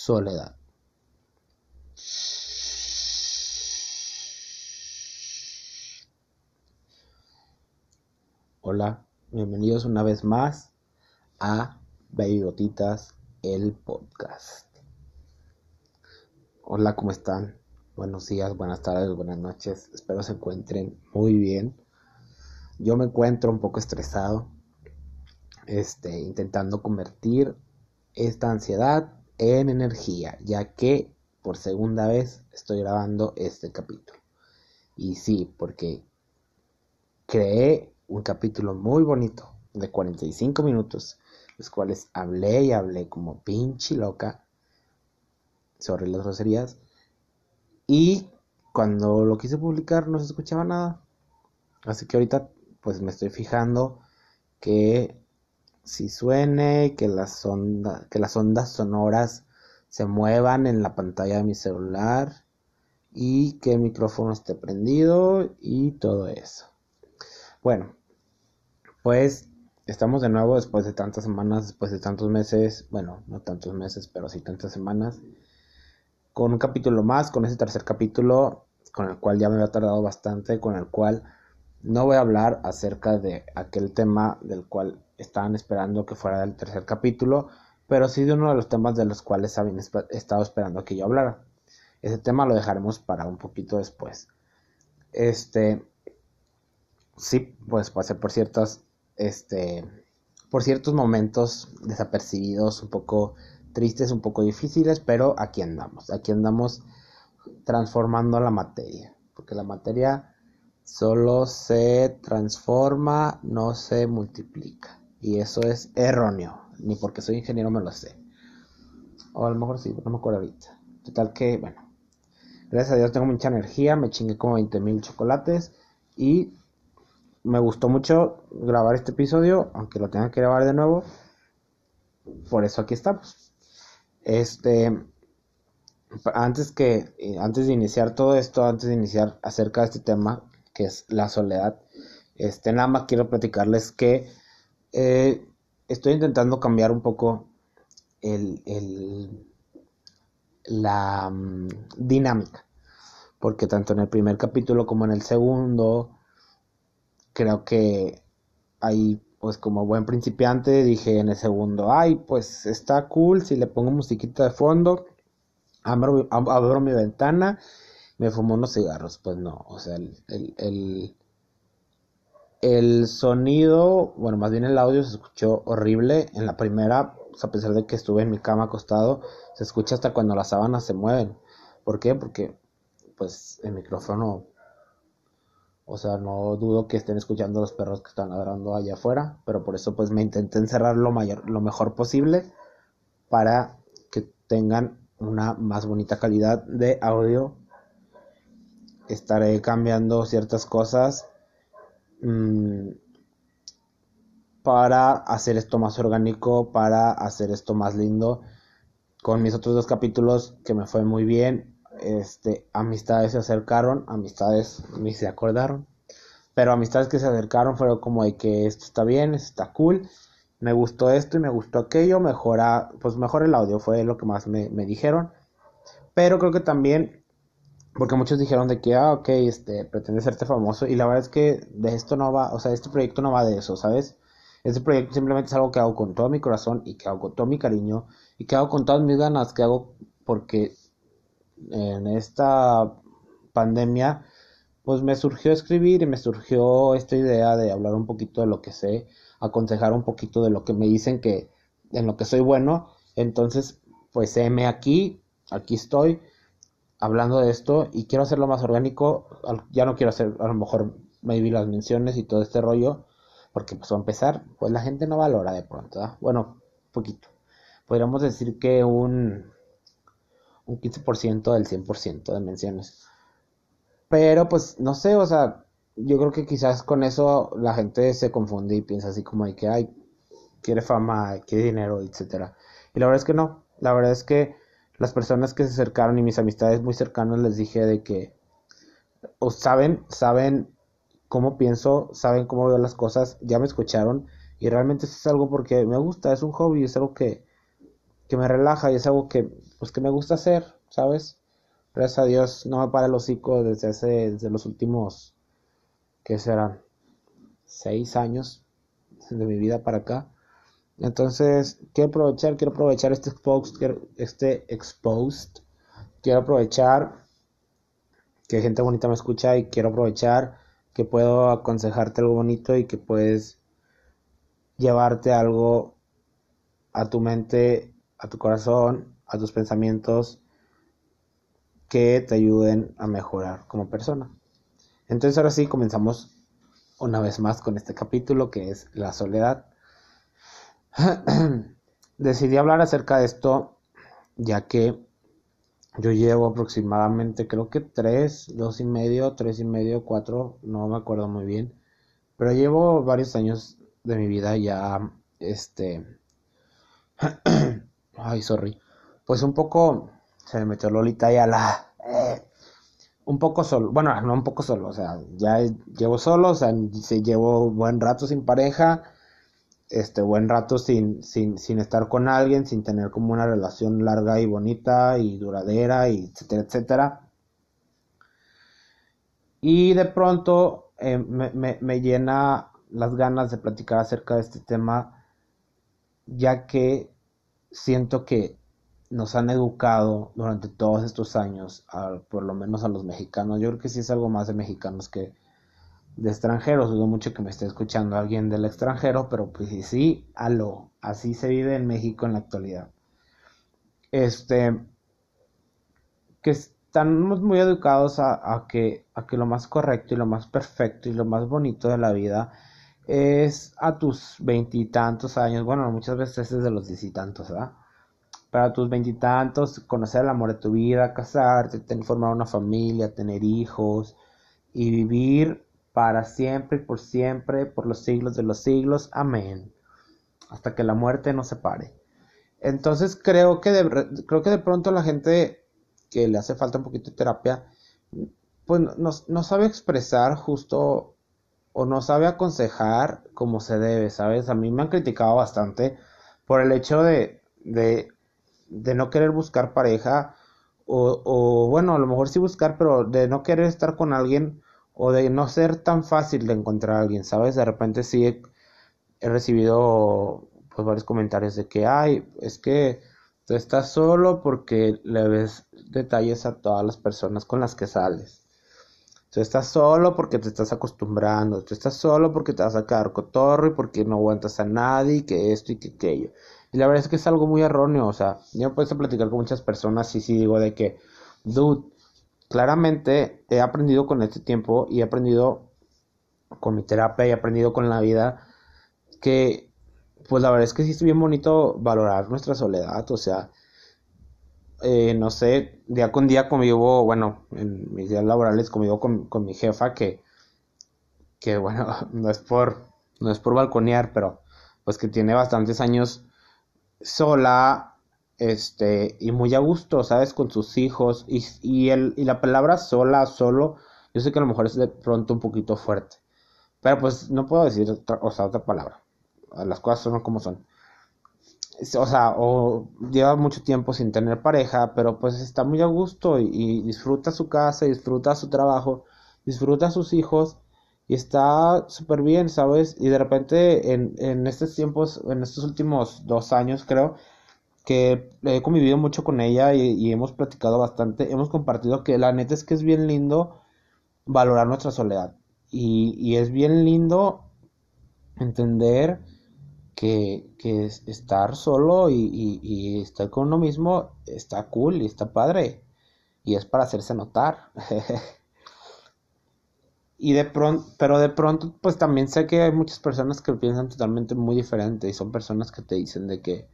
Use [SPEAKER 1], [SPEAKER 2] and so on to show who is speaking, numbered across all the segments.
[SPEAKER 1] soledad. Hola, bienvenidos una vez más a Baby Gotitas, el podcast. Hola, ¿cómo están? Buenos días, buenas tardes, buenas noches. Espero se encuentren muy bien. Yo me encuentro un poco estresado, este, intentando convertir esta ansiedad en energía, ya que por segunda vez estoy grabando este capítulo. Y sí, porque creé un capítulo muy bonito de 45 minutos, los cuales hablé y hablé como pinche loca sobre las groserías. Y cuando lo quise publicar no se escuchaba nada. Así que ahorita pues me estoy fijando que si suene, que las, ondas, que las ondas sonoras se muevan en la pantalla de mi celular y que el micrófono esté prendido y todo eso. Bueno, pues estamos de nuevo después de tantas semanas, después de tantos meses, bueno, no tantos meses, pero sí tantas semanas, con un capítulo más, con ese tercer capítulo, con el cual ya me había tardado bastante, con el cual no voy a hablar acerca de aquel tema del cual estaban esperando que fuera el tercer capítulo, pero sí de uno de los temas de los cuales habían estado esperando que yo hablara. Ese tema lo dejaremos para un poquito después. Este, sí, pues pasé por ciertas, este, por ciertos momentos desapercibidos, un poco tristes, un poco difíciles, pero aquí andamos, aquí andamos transformando la materia, porque la materia solo se transforma, no se multiplica. Y eso es erróneo. Ni porque soy ingeniero me lo sé. O a lo mejor sí, no me acuerdo ahorita. Total que, bueno. Gracias a Dios tengo mucha energía. Me chingué como 20 mil chocolates. Y me gustó mucho grabar este episodio. Aunque lo tenga que grabar de nuevo. Por eso aquí estamos. Este. Antes que. Antes de iniciar todo esto. Antes de iniciar acerca de este tema que es la soledad. Este, nada más quiero platicarles que eh, estoy intentando cambiar un poco el, el la mm, dinámica. Porque tanto en el primer capítulo como en el segundo, creo que ahí, pues como buen principiante, dije en el segundo, ay, pues está cool si le pongo musiquita de fondo, abro, abro mi ventana me fumó unos cigarros. Pues no, o sea, el, el, sonido, bueno, más bien el audio se escuchó horrible. En la primera, pues, a pesar de que estuve en mi cama acostado, se escucha hasta cuando las sábanas se mueven. ¿Por qué? Porque, pues, el micrófono, o sea, no dudo que estén escuchando los perros que están ladrando allá afuera, pero por eso, pues, me intenté encerrar lo, mayor, lo mejor posible para que tengan una más bonita calidad de audio estaré cambiando ciertas cosas mm, para hacer esto más orgánico, para hacer esto más lindo. Con mis otros dos capítulos que me fue muy bien, este, amistades se acercaron, amistades ni se acordaron, pero amistades que se acercaron fueron como de que esto está bien, está cool, me gustó esto y me gustó aquello, mejora, pues mejor el audio, fue lo que más me, me dijeron. Pero creo que también porque muchos dijeron de que, ah, ok, este, pretende serte famoso. Y la verdad es que de esto no va, o sea, este proyecto no va de eso, ¿sabes? Este proyecto simplemente es algo que hago con todo mi corazón y que hago con todo mi cariño y que hago con todas mis ganas, que hago porque en esta pandemia, pues me surgió escribir y me surgió esta idea de hablar un poquito de lo que sé, aconsejar un poquito de lo que me dicen que en lo que soy bueno. Entonces, pues heme aquí, aquí estoy hablando de esto y quiero hacerlo más orgánico. Ya no quiero hacer a lo mejor maybe las menciones y todo este rollo, porque pues va a empezar, pues la gente no valora de pronto, bueno, poquito. Podríamos decir que un, un 15% del 100% de menciones. Pero pues no sé, o sea, yo creo que quizás con eso la gente se confunde y piensa así como de que, ay, quiere fama, quiere dinero, etcétera. Y la verdad es que no, la verdad es que las personas que se acercaron y mis amistades muy cercanas les dije de que o saben, saben cómo pienso, saben cómo veo las cosas, ya me escucharon y realmente es algo porque me gusta, es un hobby, es algo que, que me relaja y es algo que, pues, que me gusta hacer, ¿sabes? Gracias a Dios no me para el hocico desde hace, desde los últimos, ¿qué serán? Seis años de mi vida para acá. Entonces, quiero aprovechar, quiero aprovechar este exposed, este exposed, quiero aprovechar que gente bonita me escucha y quiero aprovechar que puedo aconsejarte algo bonito y que puedes llevarte algo a tu mente, a tu corazón, a tus pensamientos que te ayuden a mejorar como persona. Entonces ahora sí comenzamos una vez más con este capítulo que es la soledad. Decidí hablar acerca de esto ya que yo llevo aproximadamente creo que tres, dos y medio, tres y medio, cuatro, no me acuerdo muy bien, pero llevo varios años de mi vida ya, este, ay, sorry, pues un poco, se me metió Lolita ya la, eh, un poco solo, bueno, no un poco solo, o sea, ya llevo solo, o sea, se llevo buen rato sin pareja, este buen rato sin, sin, sin estar con alguien, sin tener como una relación larga y bonita y duradera, y etcétera, etcétera. Y de pronto eh, me, me, me llena las ganas de platicar acerca de este tema, ya que siento que nos han educado durante todos estos años, por lo menos a los mexicanos. Yo creo que sí es algo más de mexicanos que de extranjeros. Dudo mucho que me esté escuchando alguien del extranjero, pero pues sí, aló, así se vive en México en la actualidad. Este, que estamos muy educados a, que, a que lo más correcto y lo más perfecto y lo más bonito de la vida es a tus veintitantos años, bueno, muchas veces es de los diez y tantos, ¿verdad? Para tus veintitantos, conocer el amor de tu vida, casarte, formar una familia, tener hijos y vivir para siempre y por siempre, por los siglos de los siglos. Amén. Hasta que la muerte nos separe. Entonces creo que de, creo que de pronto la gente que le hace falta un poquito de terapia, pues no, no sabe expresar justo o no sabe aconsejar como se debe, ¿sabes? A mí me han criticado bastante por el hecho de, de, de no querer buscar pareja o, o, bueno, a lo mejor sí buscar, pero de no querer estar con alguien o de no ser tan fácil de encontrar a alguien, ¿sabes? De repente sí he, recibido pues varios comentarios de que, ay, es que tú estás solo porque le ves detalles a todas las personas con las que sales. Tú estás solo porque te estás acostumbrando, tú estás solo porque te vas a quedar cotorro y porque no aguantas a nadie y que esto y que aquello. Y la verdad es que es algo muy erróneo, o sea, yo me puedo platicar con muchas personas y sí digo de que, dude, claramente he aprendido con este tiempo y he aprendido con mi terapia y he aprendido con la vida que pues la verdad es que sí es bien bonito valorar nuestra soledad, o sea, eh, no sé, día con día convivo, bueno, en mis días laborales convivo con, con mi jefa que, que bueno, no es por, no es por balconear, pero pues que tiene bastantes años sola, este, y muy a gusto, ¿sabes? Con sus hijos, y, y, el, y la palabra sola, solo, yo sé que a lo mejor es de pronto un poquito fuerte, pero pues no puedo decir otra, o sea, otra palabra, las cosas son como son. O sea, o lleva mucho tiempo sin tener pareja, pero pues está muy a gusto y, disfruta su casa, disfruta su trabajo, disfruta sus hijos y está súper bien, ¿sabes? Y de repente en, en estos tiempos, en estos últimos dos años creo, que he convivido mucho con ella y, hemos platicado bastante, hemos compartido que la neta es que es bien lindo valorar nuestra soledad y, es bien lindo entender que, que estar solo y, estar con uno mismo está cool y está padre y es para hacerse notar. y de pronto, pero de pronto pues también sé que hay muchas personas que piensan totalmente muy diferente y son personas que te dicen de que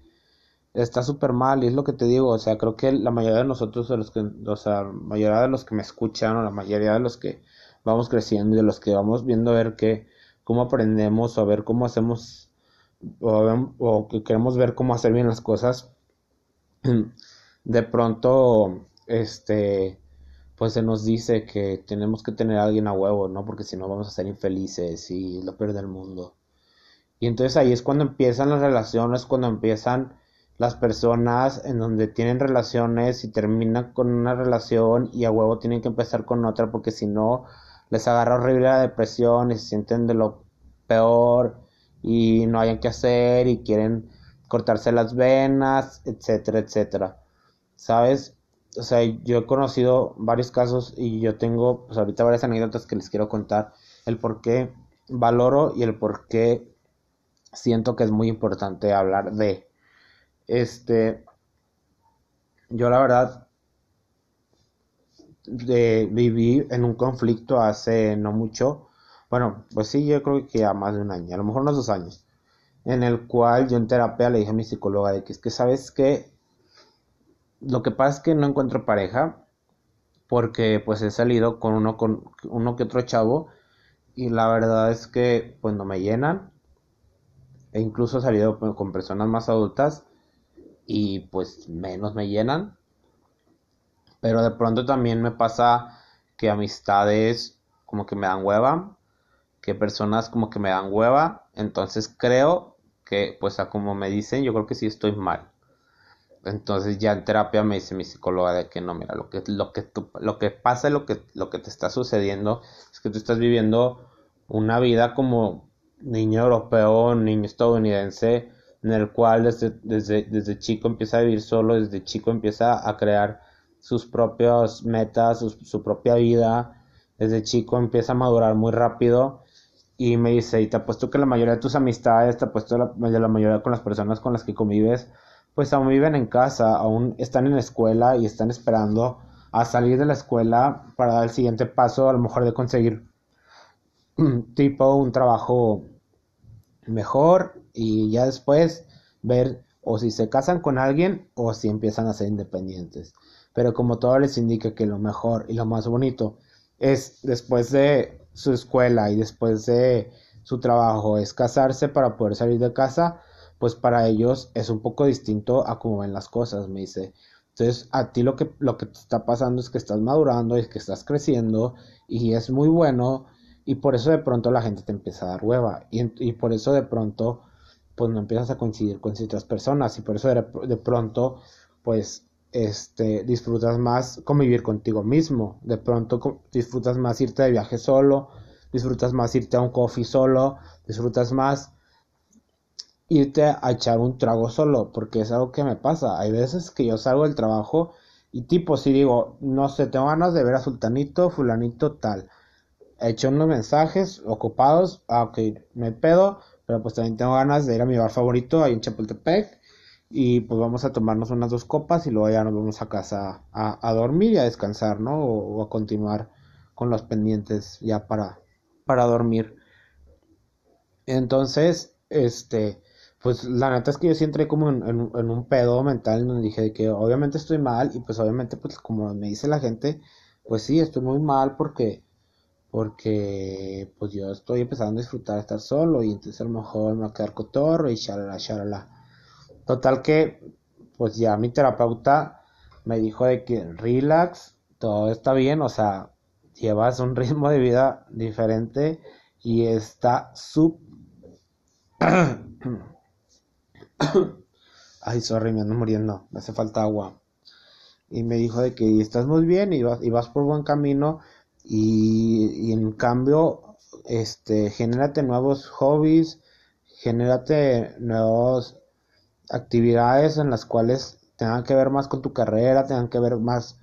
[SPEAKER 1] está súper mal y es lo que te digo, o sea, creo que la mayoría de nosotros, de los que, o sea, la mayoría de los que me escuchan o la mayoría de los que vamos creciendo y de los que vamos viendo a ver qué, cómo aprendemos o a ver cómo hacemos o, que queremos ver cómo hacer bien las cosas, de pronto, este, pues se nos dice que tenemos que tener a alguien a huevo, ¿no? Porque si no vamos a ser infelices y lo peor del mundo. Y entonces ahí es cuando empiezan las relaciones, cuando empiezan las personas en donde tienen relaciones y terminan con una relación y a huevo tienen que empezar con otra porque si no les agarra horrible la depresión y se sienten de lo peor y no hayan que hacer y quieren cortarse las venas, etcétera, etcétera. ¿Sabes? O sea, yo he conocido varios casos y yo tengo pues ahorita varias anécdotas que les quiero contar el por qué valoro y el por qué siento que es muy importante hablar de este yo la verdad de, viví en un conflicto hace no mucho. Bueno pues sí yo creo que ya más de un año a lo mejor unos dos años en el cual yo en terapia le dije a mi psicóloga de que que sabes que lo que pasa es que no encuentro pareja porque pues he salido con uno con uno que otro chavo y la verdad es que pues no me llenan. E incluso he salido con personas más adultas y pues menos me llenan pero de pronto también me pasa que amistades como que me dan hueva que personas como que me dan hueva entonces creo que pues a como me dicen, yo creo que sí estoy mal. Entonces ya en terapia me dice mi psicóloga de que no, mira, lo que, lo que, lo que pasa, lo que, lo que te está sucediendo es que tú estás viviendo una vida como niño europeo, niño estadounidense, en el cual desde, desde, desde chico empieza a vivir solo, desde chico empieza a crear sus propias metas, su, su propia vida, desde chico empieza a madurar muy rápido y me dice, y te apuesto que la mayoría de tus amistades, te apuesto la, la mayoría con las personas con las que convives, pues aún viven en casa, aún están en la escuela y están esperando a salir de la escuela para dar el siguiente paso, a lo mejor de conseguir tipo un trabajo mejor y ya después ver o si se casan con alguien o si empiezan a ser independientes. Pero como todo les indica que lo mejor y lo más bonito es después de su escuela y después de su trabajo es casarse para poder salir de casa, pues para ellos es un poco distinto a cómo ven las cosas, me dice. Entonces, a ti lo que, lo que te está pasando es que estás madurando y que estás creciendo y es muy bueno y por eso de pronto la gente te empieza a dar hueva y, y por eso de pronto pues no empiezas a coincidir con ciertas personas y por eso de, de pronto pues este, disfrutas más convivir contigo mismo. De pronto disfrutas más irte de viaje solo, disfrutas más irte a un coffee solo, disfrutas más irte a echar un trago solo, porque es algo que me pasa. Hay veces que yo salgo del trabajo y tipo, si digo, no sé, tengo ganas de ver a Sultanito, Fulanito, tal. He hecho unos mensajes ocupados, ah, me pedo, pero pues también tengo ganas de ir a mi bar favorito ahí en Chapultepec y pues vamos a tomarnos unas dos copas y luego ya nos vamos a casa a, dormir y a descansar, ¿no? O, a continuar con los pendientes ya para, para dormir. Entonces, este, pues la neta es que yo sí entré como en, en, un pedo mental donde dije que obviamente estoy mal y pues obviamente pues como me dice la gente, pues sí, estoy muy mal porque porque pues yo estoy empezando a disfrutar de estar solo y entonces a lo mejor me va a quedar cotorro y shalala, shalala. Total que, pues ya mi terapeuta me dijo de que relax, todo está bien, o sea, llevas un ritmo de vida diferente y está sub... Ay, sorry, me ando muriendo, me hace falta agua. Y me dijo de que estás muy bien y vas, y vas por buen camino y, en cambio, este, genérate nuevos hobbies, genérate nuevos actividades en las cuales tengan que ver más con tu carrera, tengan que ver más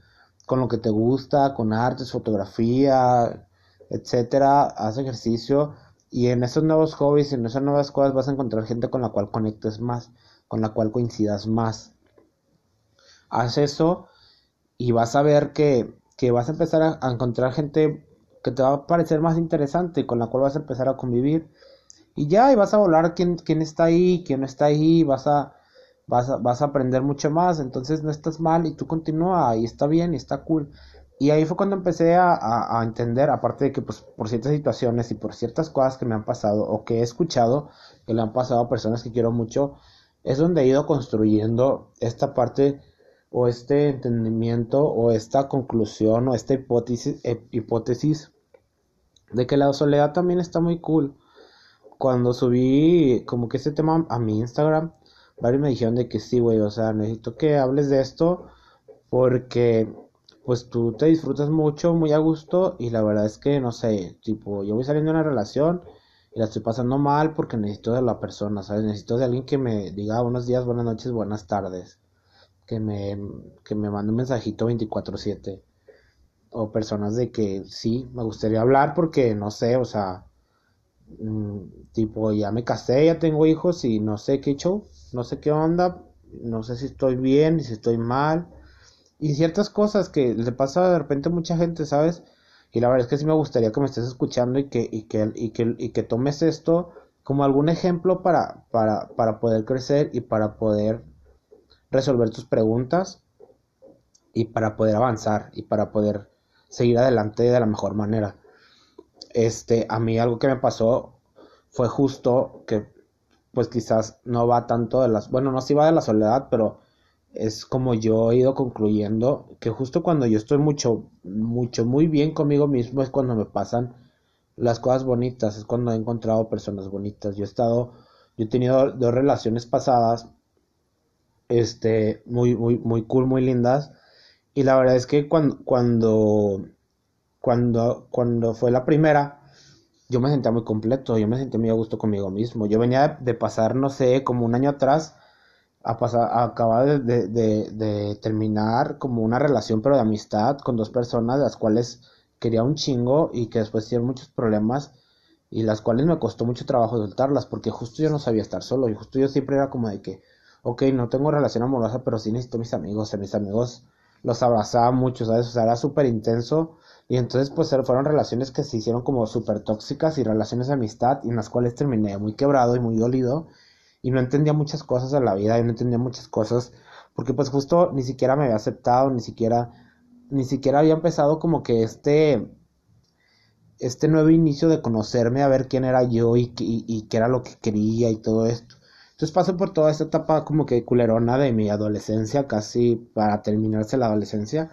[SPEAKER 1] con lo que te gusta, con artes, fotografía, etcétera, haz ejercicio y en esos nuevos hobbies en esas nuevas cosas vas a encontrar gente con la cual conectes más, con la cual coincidas más. Haz eso y vas a ver que, que vas a empezar a, a, encontrar gente que te va a parecer más interesante con la cual vas a empezar a convivir y ya, y vas a volar quién, quién está ahí, quién no está ahí, vas a, vas a, vas a aprender mucho más, entonces no estás mal y tú continúa y está bien y está cool. Y ahí fue cuando empecé a, a, entender, aparte de que pues por ciertas situaciones y por ciertas cosas que me han pasado o que he escuchado que le han pasado a personas que quiero mucho, es donde he ido construyendo esta parte o este entendimiento o esta conclusión o esta hipótesis, eh, hipótesis de que la soledad también está muy cool cuando subí como que este tema a mi Instagram, varios me dijeron de que sí, güey, o sea, necesito que hables de esto porque pues tú te disfrutas mucho, muy a gusto y la verdad es que no sé, tipo, yo voy saliendo de una relación y la estoy pasando mal porque necesito de la persona, ¿sabes? Necesito de alguien que me diga buenos días, buenas noches, buenas tardes, que me, que me mande un mensajito 24/7 o personas de que sí, me gustaría hablar porque no sé, o sea, mm, tipo, ya me casé, ya tengo hijos y no sé qué show, no sé qué onda, no sé si estoy bien, si estoy mal y ciertas cosas que le pasa de repente a mucha gente, ¿sabes? Y la verdad es que sí me gustaría que me estés escuchando y que, y que, y que, y que tomes esto como algún ejemplo para, para, para poder crecer y para poder resolver tus preguntas y para poder avanzar y para poder seguir adelante de la mejor manera. Este, a mí algo que me pasó fue justo que pues quizás no va tanto de las, bueno, no sí va de la soledad, pero es como yo he ido concluyendo que justo cuando yo estoy mucho, mucho, muy bien conmigo mismo es cuando me pasan las cosas bonitas, es cuando he encontrado personas bonitas. Yo he estado, yo he tenido dos relaciones pasadas, este, muy, muy, muy cool, muy lindas. Y la verdad es que cuando, cuando, cuando, cuando fue la primera, yo me sentía muy completo, yo me sentía muy a gusto conmigo mismo. Yo venía de pasar, no sé, como un año atrás a pasar, acaba de, de, terminar como una relación pero de amistad con dos personas las cuales quería un chingo y que después tuvieron muchos problemas y las cuales me costó mucho trabajo soltarlas porque justo yo no sabía estar solo y justo yo siempre era como de que ok no tengo relación amorosa pero sí necesito mis amigos a mis amigos los abrazaba mucho sabes o sea era súper intenso. Y entonces pues fueron relaciones que se hicieron como súper tóxicas y relaciones de amistad y en las cuales terminé muy quebrado y muy dolido. Y no entendía muchas cosas de la vida y no entendía muchas cosas porque pues justo ni siquiera me había aceptado, ni siquiera ni siquiera había empezado como que este este nuevo inicio de conocerme, a ver quién era yo y, y, qué era lo que quería y todo esto. Entonces paso por toda esta etapa como que culerona de mi adolescencia, casi para terminarse la adolescencia.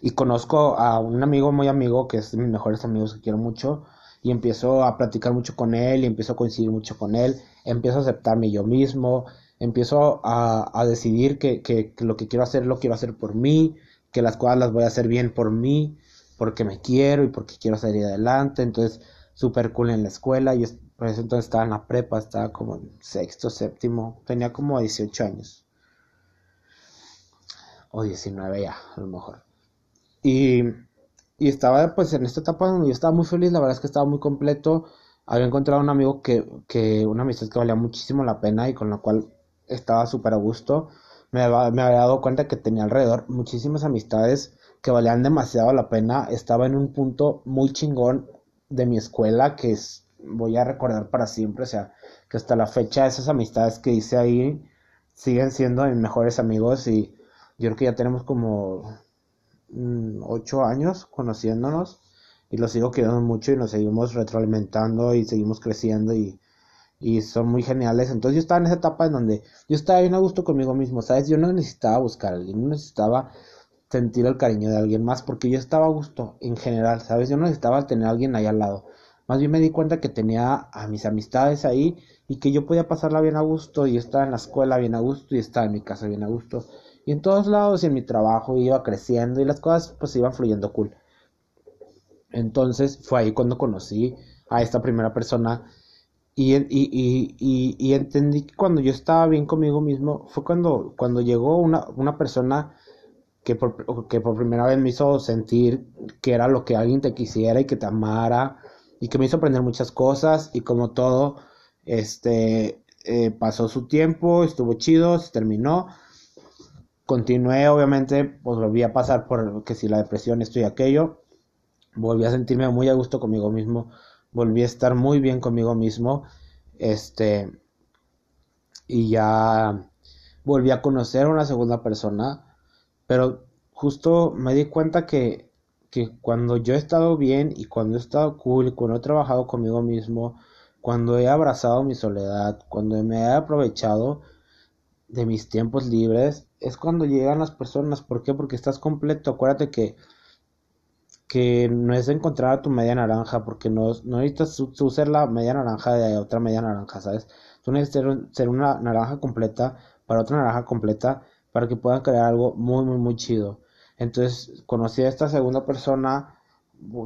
[SPEAKER 1] Y conozco a un amigo muy amigo, que es de mis mejores amigos que quiero mucho, y empiezo a platicar mucho con él, y empiezo a coincidir mucho con él, empiezo a aceptarme yo mismo, empiezo a, decidir que, lo que quiero hacer lo quiero hacer por mí, que las cosas las voy a hacer bien por mí, porque me quiero y porque quiero salir adelante. Entonces, súper cool en la escuela. Yo por eso entonces estaba en la prepa, estaba como en sexto, séptimo, tenía como 18 años. O 19 ya, a lo mejor. Y, y estaba pues en esta etapa donde yo estaba muy feliz, la verdad es que estaba muy completo había encontrado un amigo que, que, una amistad que valía muchísimo la pena y con la cual estaba súper a gusto. Me, me, había dado cuenta que tenía alrededor muchísimas amistades que valían demasiado la pena. Estaba en un punto muy chingón de mi escuela que es, voy a recordar para siempre. O sea, que hasta la fecha esas amistades que hice ahí siguen siendo mis mejores amigos y yo creo que ya tenemos como mm, ocho años conociéndonos y los sigo queriendo mucho y nos seguimos retroalimentando y seguimos creciendo y, y son muy geniales. Entonces yo estaba en esa etapa en donde yo estaba bien a gusto conmigo mismo, ¿sabes? Yo no necesitaba buscar a alguien, no necesitaba sentir el cariño de alguien más porque yo estaba a gusto en general, ¿sabes? Yo no necesitaba tener a alguien ahí al lado. Más bien me di cuenta que tenía a mis amistades ahí y que yo podía pasarla bien a gusto y estaba en la escuela bien a gusto y estaba en mi casa bien a gusto y en todos lados y en mi trabajo iba creciendo y las cosas pues iban fluyendo cool. Entonces fue ahí cuando conocí a esta primera persona y, y, entendí que cuando yo estaba bien conmigo mismo fue cuando, cuando llegó una, una persona que por, que por primera vez me hizo sentir que era lo que alguien te quisiera y que te amara y que me hizo aprender muchas cosas y como todo, este, eh, pasó su tiempo, estuvo chido, se terminó. Continué, obviamente, pues volví a pasar por que si la depresión, esto y aquello. Volví a sentirme muy a gusto conmigo mismo, volví a estar muy bien conmigo mismo, este, y ya volví a conocer a una segunda persona, pero justo me di cuenta que, que cuando yo he estado bien y cuando he estado cool, cuando he trabajado conmigo mismo, cuando he abrazado mi soledad, cuando me he aprovechado de mis tiempos libres, es cuando llegan las personas. ¿Por qué? Porque estás completo. Acuérdate que que no es encontrar a tu media naranja, porque no, no necesitas tú ser la media naranja de otra media naranja, ¿sabes? Tú necesitas ser una naranja completa para otra naranja completa para que puedan crear algo muy, muy, muy chido. Entonces conocí a esta segunda persona,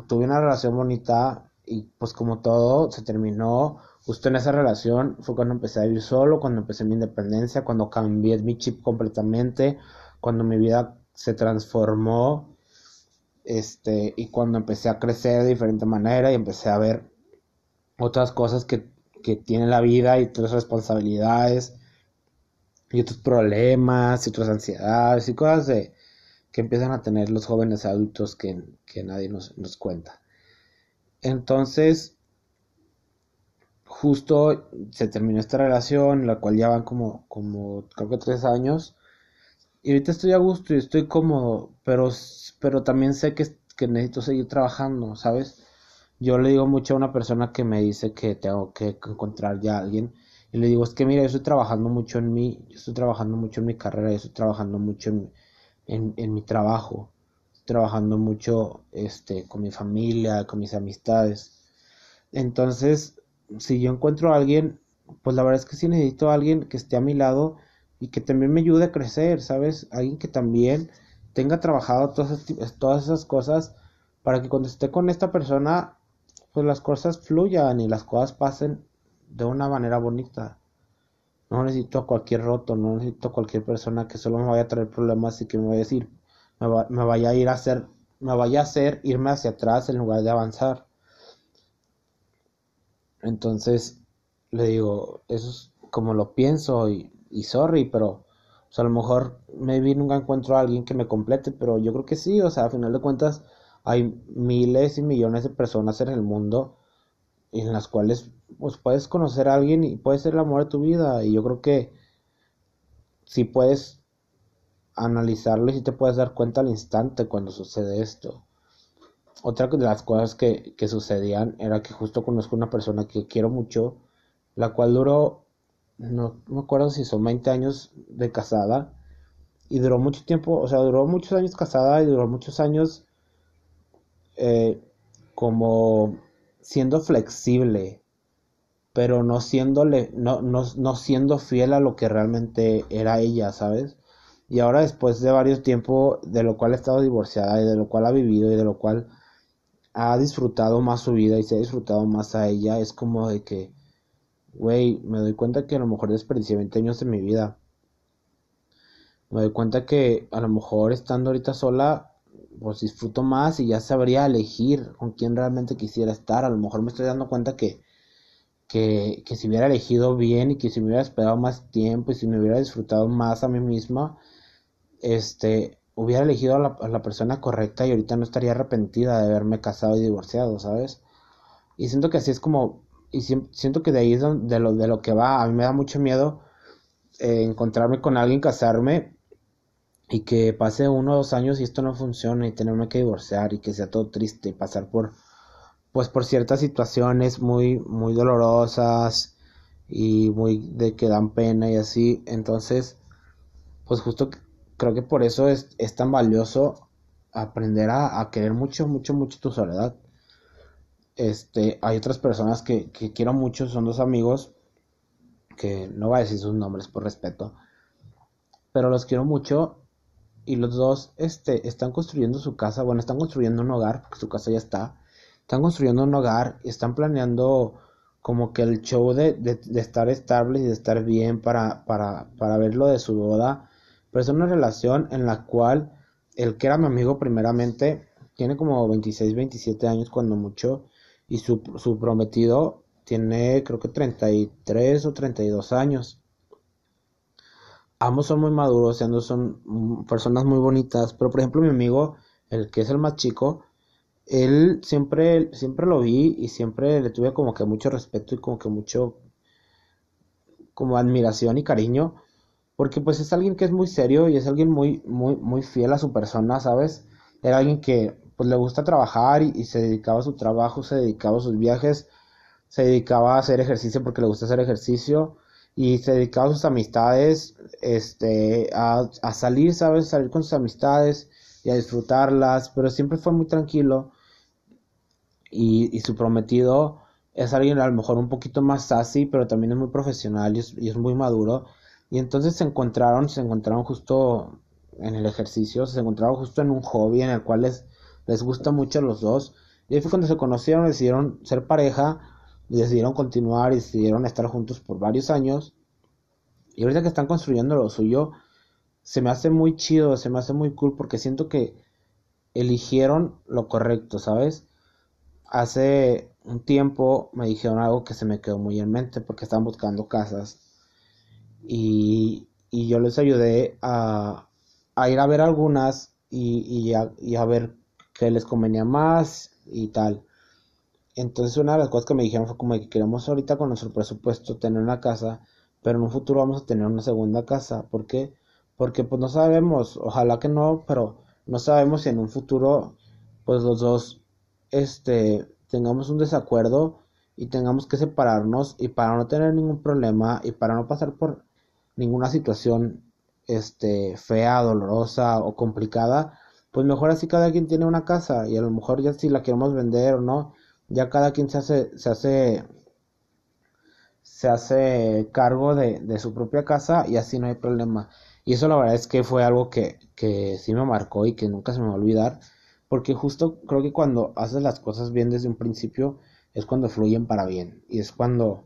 [SPEAKER 1] tuve una relación bonita y pues como todo se terminó justo en esa relación fue cuando empecé a vivir solo, cuando empecé mi independencia, cuando cambié mi chip completamente, cuando mi vida se transformó este y cuando empecé a crecer de diferente manera y empecé a ver otras cosas que, que tiene la vida y otras responsabilidades y otros problemas y otras ansiedades y cosas de, que empiezan a tener los jóvenes adultos que, nadie nos, cuenta. Entonces, justo se terminó esta relación, la cual ya van como, como creo que tres años. Y ahorita estoy a gusto y estoy cómodo, pero, pero también sé que, que necesito seguir trabajando, ¿sabes? Yo le digo mucho a una persona que me dice que tengo que encontrar ya a alguien. Y le digo, es que mira, yo estoy trabajando mucho en mí, yo estoy trabajando mucho en mi carrera, yo estoy trabajando mucho en, en, mi trabajo, trabajando mucho este, con mi familia, con mis amistades. Entonces, si yo encuentro a alguien, pues la verdad es que sí necesito a alguien que esté a mi lado y que también me ayude a crecer, ¿sabes? Alguien que también tenga trabajado todas esas, todas esas cosas para que cuando esté con esta persona, pues las cosas fluyan y las cosas pasen de una manera bonita. No necesito a cualquier roto, no necesito a cualquier persona que solo me vaya a traer problemas y que me vaya a decir, me, vaya a ir a hacer, me vaya a hacer irme hacia atrás en lugar de avanzar. Entonces, le digo, eso es como lo pienso y, y sorry, pero a lo mejor maybe nunca encuentro a alguien que me complete, pero yo creo que sí, o sea, a final de cuentas hay miles y millones de personas en el mundo en las cuales pues puedes conocer a alguien y puede ser el amor de tu vida y yo creo que si puedes analizarlo y si te puedes dar cuenta al instante cuando sucede esto. Otra de las cosas que, que sucedían era que justo conozco una persona que quiero mucho, la cual duró, no, me acuerdo si son 20 años de casada, y duró mucho tiempo, o sea, duró muchos años casada y duró muchos años eh, como siendo flexible, pero no, siéndole, no, no, no siendo fiel a lo que realmente era ella, ¿sabes? Y ahora después de varios tiempos, de lo cual ha estado divorciada y de lo cual ha vivido y de lo cual ha disfrutado más su vida y se ha disfrutado más a ella, es como de que, güey, me doy cuenta que a lo mejor desperdicié 20 años de mi vida. Me doy cuenta que a lo mejor estando ahorita sola pues disfruto más y ya sabría elegir con quién realmente quisiera estar. A lo mejor me estoy dando cuenta que, que, que si hubiera elegido bien y que si me hubiera esperado más tiempo y si me hubiera disfrutado más a mí misma, este, hubiera elegido a la, la persona correcta y ahorita no estaría arrepentida de haberme casado y divorciado, ¿sabes? Y siento que así es como, y siento que de ahí es de lo, de lo que va, a mí me da mucho miedo eh, encontrarme con alguien, casarme y que pase uno o dos años y esto no funcione y tenerme que divorciar y que sea todo triste y pasar por pues por ciertas situaciones muy muy dolorosas y muy de que dan pena y así entonces pues justo creo que por eso es, es tan valioso aprender a, a, querer mucho mucho mucho tu soledad. Este hay otras personas que, que quiero mucho son dos amigos que no voy a decir sus nombres por respeto pero los quiero mucho y los dos este, están construyendo su casa, bueno, están construyendo un hogar, porque su casa ya está, están construyendo un hogar están planeando como que el show de, de, estar estable y de estar bien para, para, para ver lo de su boda, pero es una relación en la cual el que era mi amigo primeramente tiene como 26, 27 años cuando mucho y su, su prometido tiene creo que 33 o 32 años ambos son muy maduros, ambos son mm, personas muy bonitas, pero por ejemplo mi amigo, el que es el más chico, él siempre, siempre lo vi y siempre le tuve como que mucho respeto y como que mucho, como admiración y cariño, porque pues es alguien que es muy serio y es alguien muy, muy, muy fiel a su persona, ¿sabes? Era alguien que pues le gusta trabajar y, y se dedicaba a su trabajo, se dedicaba a sus viajes, se dedicaba a hacer ejercicio porque le gusta hacer ejercicio y se dedicaba a sus amistades, este, a, a salir, ¿sabes? Salir con sus amistades, y a disfrutarlas, pero siempre fue muy tranquilo y, y su prometido es alguien a lo mejor un poquito más sassy, pero también es muy profesional y es, muy maduro. Y entonces se encontraron, se encontraron justo en el ejercicio, se encontraron justo en un hobby en el cual les, les gusta mucho a los dos. Y ahí fue cuando se conocieron, decidieron ser pareja, decidieron continuar y decidieron estar juntos por varios años. Y ahorita que están construyendo lo suyo, se me hace muy chido, se me hace muy cool porque siento que eligieron lo correcto, ¿sabes? Hace un tiempo me dijeron algo que se me quedó muy en mente porque estaban buscando casas y, y yo les ayudé a, a, ir a ver algunas y, y, a, y a ver qué les convenía más y tal. Entonces una de las cosas que me dijeron fue como que queremos ahorita con nuestro presupuesto tener una casa, pero en un futuro vamos a tener una segunda casa. ¿Por qué? Porque pues no sabemos, ojalá que no, pero no sabemos si en un futuro pues los dos este tengamos un desacuerdo y tengamos que separarnos y para no tener ningún problema y para no pasar por ninguna situación este fea, dolorosa o complicada, pues mejor así cada quien tiene una casa y a lo mejor ya si la queremos vender o no, ya cada quien se hace se hace se hace cargo de, de su propia casa y así no hay problema. Y eso la verdad es que fue algo que, que sí me marcó y que nunca se me va a olvidar porque justo creo que cuando haces las cosas bien desde un principio es cuando fluyen para bien. Y es cuando,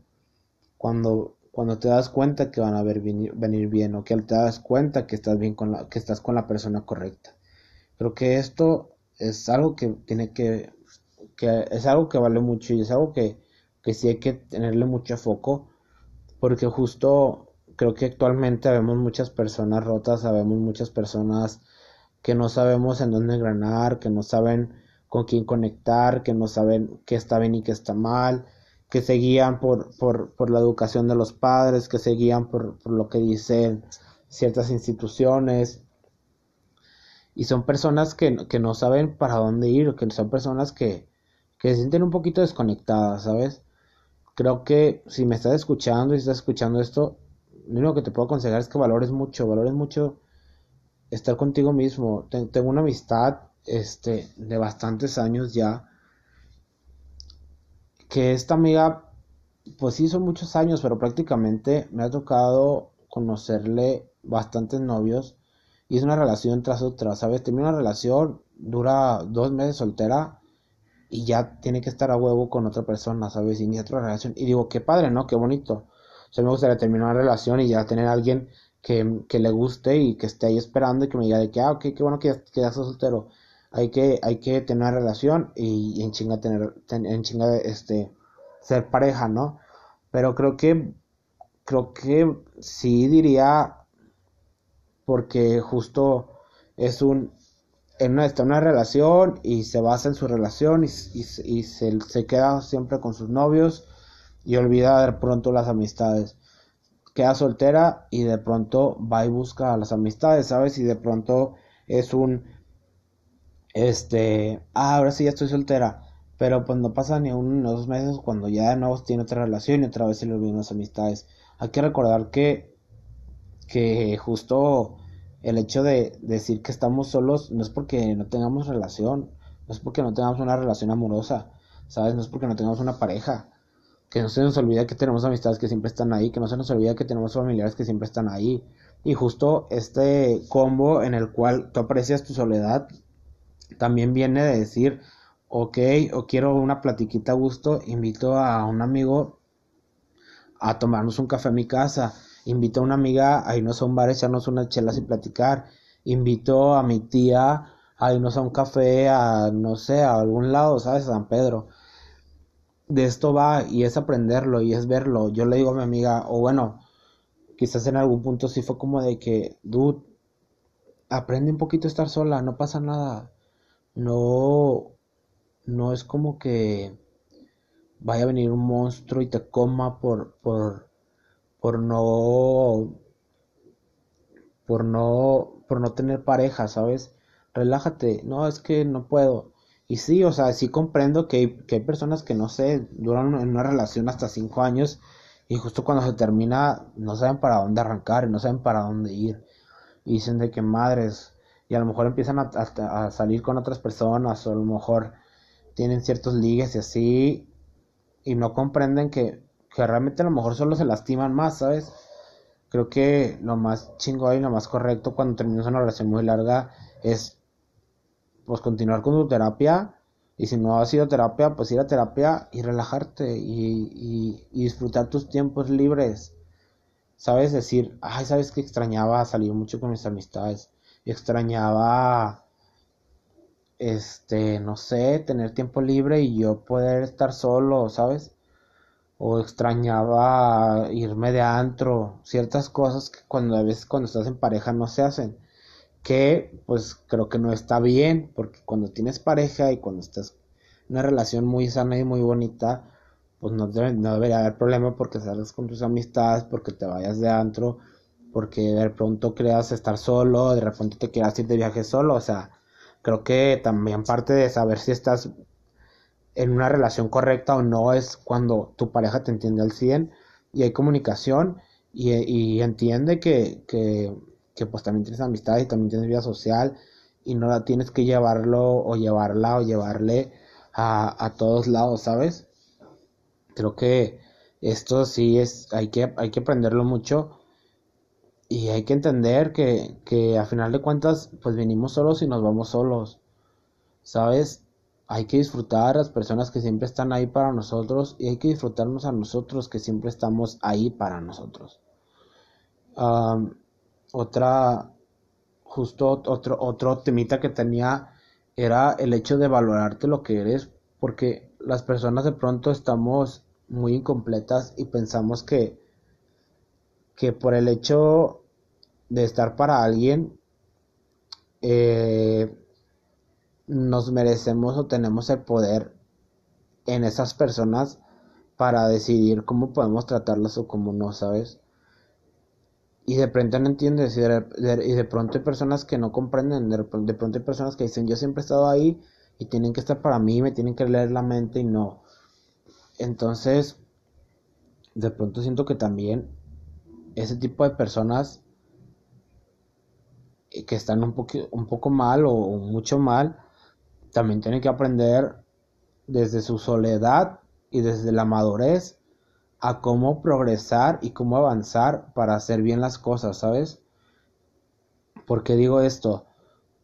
[SPEAKER 1] cuando, cuando te das cuenta que van a ver venir, bien o que te das cuenta que estás bien con la, que estás con la persona correcta. Creo que esto es algo que tiene que, que es algo que vale mucho y es algo que, que sí hay que tenerle mucho foco porque justo creo que actualmente vemos muchas personas rotas, sabemos muchas personas que no sabemos en dónde engranar, que no saben con quién conectar, que no saben qué está bien y qué está mal, que se guían por, por, por la educación de los padres, que se guían por, por lo que dicen ciertas instituciones. Y son personas que, que, no saben para dónde ir, que son personas que, que se sienten un poquito desconectadas, ¿sabes? Creo que si me estás escuchando y estás escuchando esto, lo único que te puedo aconsejar es que valores mucho, valores mucho estar contigo mismo. Tengo una amistad este, de bastantes años ya. Que esta amiga, pues sí, son muchos años, pero prácticamente me ha tocado conocerle bastantes novios. Y es una relación tras otra, ¿sabes? Termina una relación, dura dos meses soltera y ya tiene que estar a huevo con otra persona, ¿sabes? Y ni otra relación. Y digo, qué padre, ¿no? Qué bonito. O sea, me gustaría terminar una relación y ya tener a alguien que, le guste y que esté ahí esperando y que me diga de que, ah, ok, qué bueno que ya, que soltero. Hay que, hay que tener una relación y, en chinga tener, en chinga este, ser pareja, ¿no? Pero creo que, creo que sí diría, porque justo es un, en una, está en una relación y se basa en su relación y, y, se, se, queda siempre con sus novios y olvida de pronto las amistades queda soltera y de pronto va y busca las amistades, ¿sabes? Y de pronto es un, este, ah, ahora sí ya estoy soltera, pero pues no pasa ni unos meses cuando ya de nuevo tiene otra relación y otra vez se le olvidan las amistades. Hay que recordar que, que justo el hecho de decir que estamos solos no es porque no tengamos relación, no es porque no tengamos una relación amorosa, ¿sabes? No es porque no tengamos una pareja que no se nos olvide que tenemos amistades que siempre están ahí, que no se nos olvide que tenemos familiares que siempre están ahí. Y justo este combo en el cual tú aprecias tu soledad, también viene de decir, ok, o quiero una platiquita a gusto, invito a un amigo a tomarnos un café a mi casa, invito a una amiga a irnos a un bar, echarnos unas chelas y platicar, invito a mi tía a irnos a un café, a no sé, a algún lado, ¿sabes? San Pedro de esto va y es aprenderlo y es verlo. Yo le digo a mi amiga, o bueno, quizás en algún punto sí fue como de que, dude, aprende un poquito a estar sola, no pasa nada. No, no es como que vaya a venir un monstruo y te coma por, por, por no, por no, por no tener pareja, ¿sabes? Relájate, no, es que no puedo y sí, o sea, sí comprendo que hay, que hay personas que no sé, duran en una relación hasta cinco años y justo cuando se termina no saben para dónde arrancar y no saben para dónde ir. Y dicen de que madres, y a lo mejor empiezan a, salir con otras personas o a lo mejor tienen ciertos ligues y así y no comprenden que, que realmente a lo mejor solo se lastiman más, ¿sabes? Creo que lo más chingón y lo más correcto cuando terminas una relación muy larga es pues continuar con tu terapia y si no ha sido terapia, pues ir a terapia y relajarte y, y, disfrutar tus tiempos libres. ¿Sabes? Decir, ay, ¿sabes que extrañaba salir mucho con mis amistades? Extrañaba, este, no sé, tener tiempo libre y yo poder estar solo, ¿sabes? O extrañaba irme de antro, ciertas cosas que cuando a veces cuando estás en pareja no se hacen que pues creo que no está bien, porque cuando tienes pareja y cuando estás en una relación muy sana y muy bonita, pues no, no debería haber problema porque salgas con tus amistades, porque te vayas de antro, porque de pronto creas estar solo, de repente te quieras ir de viaje solo, o sea, creo que también parte de saber si estás en una relación correcta o no es cuando tu pareja te entiende al 100 y hay comunicación y, y entiende que, que que pues también tienes amistad y también tienes vida social y no la tienes que llevarlo o llevarla o llevarle a, todos lados, ¿sabes? Creo que esto sí es, hay que, hay que aprenderlo mucho y hay que entender que, que a final de cuentas pues venimos solos y nos vamos solos, ¿sabes? Hay que disfrutar a las personas que siempre están ahí para nosotros y hay que disfrutarnos a nosotros que siempre estamos ahí para nosotros. Otra, justo otro, otro temita que tenía era el hecho de valorarte lo que eres, porque las personas de pronto estamos muy incompletas y pensamos que, que por el hecho de estar para alguien, eh, nos merecemos o tenemos el poder en esas personas para decidir cómo podemos tratarlas o cómo no, ¿sabes? y de pronto no entiendes y de, pronto hay personas que no comprenden, de, pronto hay personas que dicen yo siempre he estado ahí y tienen que estar para mí, me tienen que leer la mente y no. Entonces, de pronto siento que también ese tipo de personas eh, que están un, poco, un poco mal o mucho mal, también tienen que aprender desde su soledad y desde la madurez a cómo progresar y cómo avanzar para hacer bien las cosas, ¿sabes? ¿Por qué digo esto?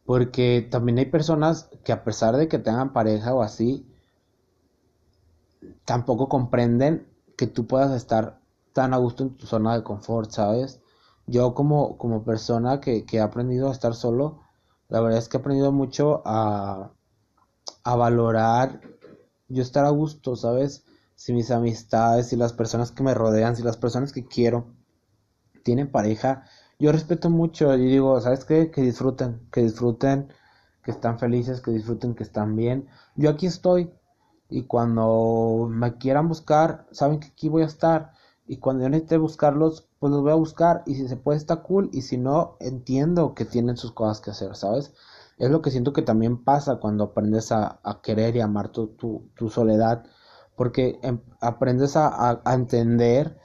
[SPEAKER 1] Porque también hay personas que a pesar de que tengan pareja o así, tampoco comprenden que tú puedas estar tan a gusto en tu zona de confort, ¿sabes? Yo como, como persona que, que he aprendido a estar solo, la verdad es que he aprendido mucho a, a valorar yo estar a gusto, ¿sabes? si mis amistades, si las personas que me rodean, si las personas que quiero tienen pareja, yo respeto mucho y digo, ¿sabes qué? Que disfruten, que disfruten, que están felices, que disfruten, que están bien. Yo aquí estoy y cuando me quieran buscar, saben que aquí voy a estar y cuando yo necesite buscarlos, pues los voy a buscar y si se puede está cool y si no, entiendo que tienen sus cosas que hacer, ¿sabes? Es lo que siento que también pasa cuando aprendes a, querer y amar tu, tu soledad porque em, aprendes a, entender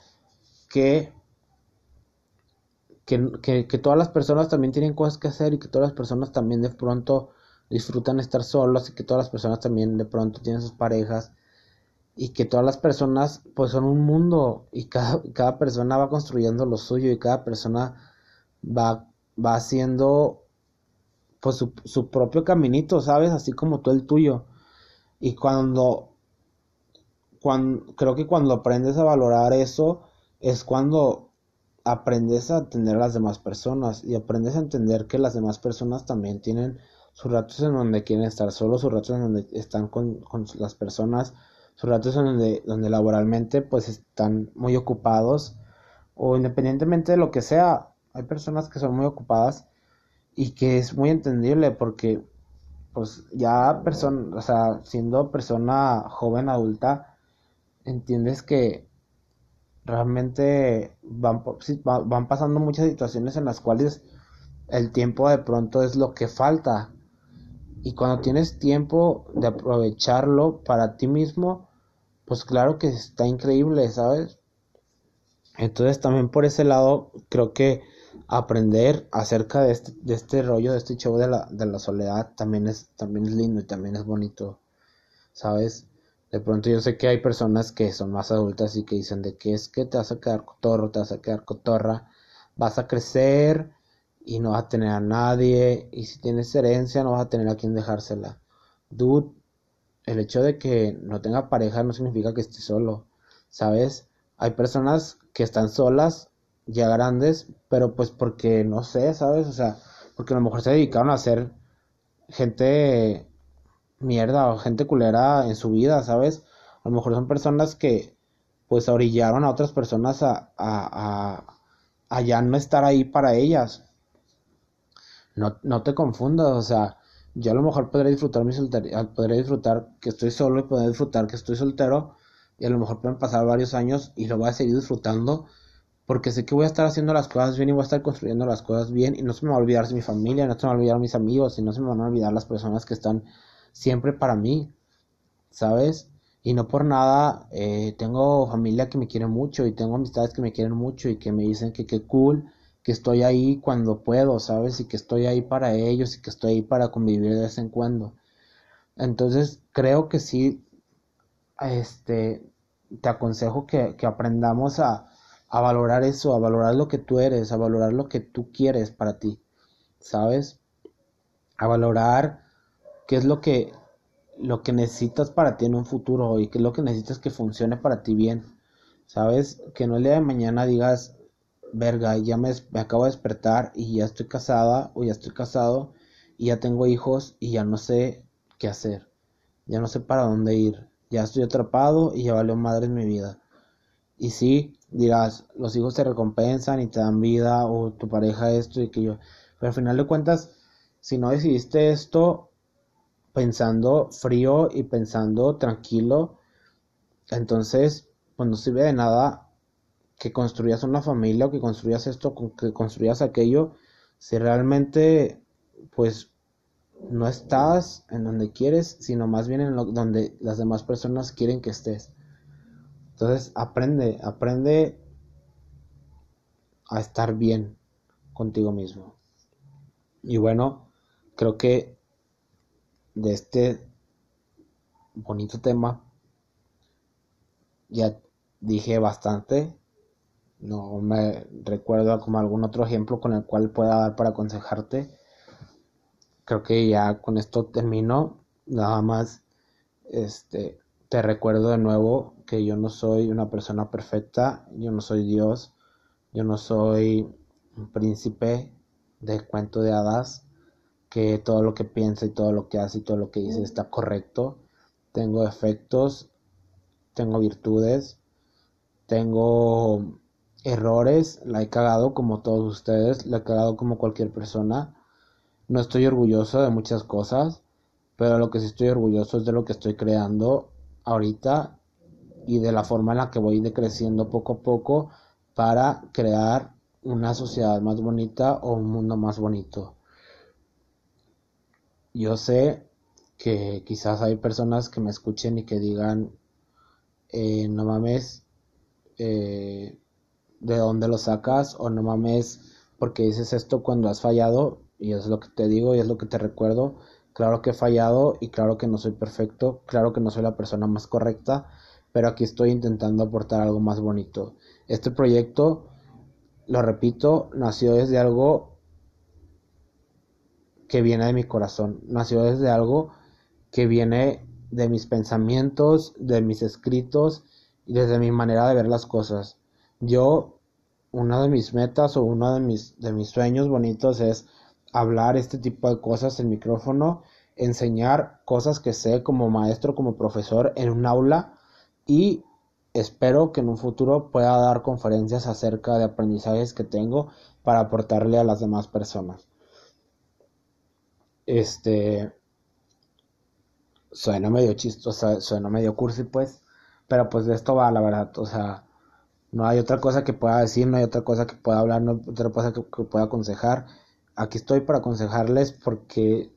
[SPEAKER 1] que que, todas las personas también tienen cosas que hacer y que todas las personas también de pronto disfrutan estar solas y que todas las personas también de pronto tienen sus parejas y que todas las personas pues son un mundo y cada, cada persona va construyendo lo suyo y cada persona va, va haciendo pues su, su propio caminito, ¿sabes? Así como tú el tuyo. Y cuando creo que cuando aprendes a valorar eso es cuando aprendes a atender a las demás personas y aprendes a entender que las demás personas también tienen sus ratos en donde quieren estar solos, sus ratos en donde están con, las personas, sus ratos en donde, donde laboralmente pues están muy ocupados o independientemente de lo que sea, hay personas que son muy ocupadas y que es muy entendible porque pues ya persona, o sea, siendo persona joven adulta, entiendes que realmente van, van pasando muchas situaciones en las cuales el tiempo de pronto es lo que falta. Y cuando tienes tiempo de aprovecharlo para ti mismo, pues claro que está increíble, ¿sabes? Entonces también por ese lado creo que aprender acerca de este, de este rollo, de este show de la, de la soledad, también es, también es lindo y también es bonito, ¿sabes? De pronto yo sé que hay personas que son más adultas y que dicen de que es que te vas a quedar cotorro, te vas a quedar cotorra, vas a crecer y no vas a tener a nadie y si tienes herencia no vas a tener a quien dejársela. Dude, el hecho de que no tenga pareja no significa que esté solo, ¿sabes? Hay personas que están solas, ya grandes, pero pues porque no sé, ¿sabes? O sea, porque a lo mejor se dedicaron a ser gente mierda o gente culera en su vida, ¿sabes? A lo mejor son personas que pues orillaron a otras personas a, a, a, ya no estar ahí para ellas. No, no te confundas, o sea, yo a lo mejor podré disfrutar mi soltería, podré disfrutar que estoy solo y podré disfrutar que estoy soltero y a lo mejor pueden pasar varios años y lo voy a seguir disfrutando porque sé que voy a estar haciendo las cosas bien y voy a estar construyendo las cosas bien y no se me va a olvidar mi familia, no se me va a olvidar mis amigos y no se me van a olvidar las personas que están siempre para mí, ¿sabes? Y no por nada, eh, tengo familia que me quiere mucho y tengo amistades que me quieren mucho y que me dicen que qué cool, que estoy ahí cuando puedo, ¿sabes? Y que estoy ahí para ellos y que estoy ahí para convivir de vez en cuando. Entonces, creo que sí, este, te aconsejo que, que aprendamos a, a valorar eso, a valorar lo que tú eres, a valorar lo que tú quieres para ti, ¿sabes? A valorar qué es lo que lo que necesitas para ti en un futuro y qué es lo que necesitas que funcione para ti bien. ¿Sabes? Que no el día de mañana digas, verga, ya me, me acabo de despertar y ya estoy casada o ya estoy casado y ya tengo hijos y ya no sé qué hacer. Ya no sé para dónde ir. Ya estoy atrapado y ya valió madre en mi vida. Y sí, dirás, los hijos te recompensan y te dan vida o tu pareja esto y aquello. Pero al final de cuentas, si no decidiste esto pensando frío y pensando tranquilo, entonces pues no sirve de nada que construyas una familia o que construyas esto, que construyas aquello, si realmente pues no estás en donde quieres, sino más bien en donde las demás personas quieren que estés. Entonces aprende, aprende a estar bien contigo mismo. Y bueno, creo que de este bonito tema ya dije bastante no me recuerdo como algún otro ejemplo con el cual pueda dar para aconsejarte. Creo que ya con esto termino. Nada más, este, te recuerdo de nuevo que yo no soy una persona perfecta, yo no soy Dios, yo no soy un príncipe de cuento de hadas, que todo lo que piensa y todo lo que hace y todo lo que dice está correcto. Tengo defectos, tengo virtudes, tengo errores, la he cagado como todos ustedes, la he cagado como cualquier persona. No estoy orgulloso de muchas cosas, pero lo que sí estoy orgulloso es de lo que estoy creando ahorita y de la forma en la que voy decreciendo poco a poco para crear una sociedad más bonita o un mundo más bonito. Yo sé que quizás hay personas que me escuchen y que digan, eh, no mames, eh, de dónde lo sacas o no mames porque dices esto cuando has fallado y es lo que te digo y es lo que te recuerdo. Claro que he fallado y claro que no soy perfecto, claro que no soy la persona más correcta, pero aquí estoy intentando aportar algo más bonito. Este proyecto, lo repito, nació desde algo que viene de mi corazón, nació desde algo que viene de mis pensamientos, de mis escritos y desde mi manera de ver las cosas. Yo, una de mis metas o uno de mis, de mis sueños bonitos es hablar este tipo de cosas en micrófono, enseñar cosas que sé como maestro, como profesor en un aula y espero que en un futuro pueda dar conferencias acerca de aprendizajes que tengo para aportarle a las demás personas. Este suena medio chistoso, suena medio cursi pues, pero pues de esto va la verdad, o sea, no hay otra cosa que pueda decir, no hay otra cosa que pueda hablar, no hay otra cosa que, pueda aconsejar. Aquí estoy para aconsejarles porque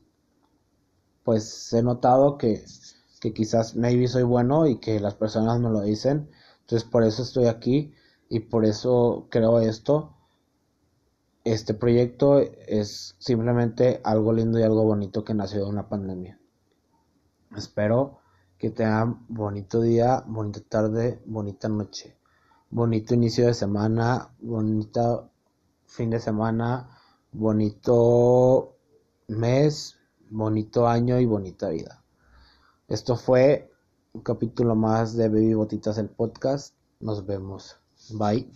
[SPEAKER 1] pues he notado que, que quizás maybe soy bueno y que las personas me lo dicen. Entonces por eso estoy aquí y por eso creo esto. este proyecto es simplemente algo lindo y algo bonito que nació de una pandemia. Espero que tengan bonito día, bonita tarde, bonita noche, bonito inicio de semana, bonito fin de semana, bonito mes, bonito año y bonita vida. Esto fue un capítulo más de Baby Botitas el podcast. Nos vemos. Bye.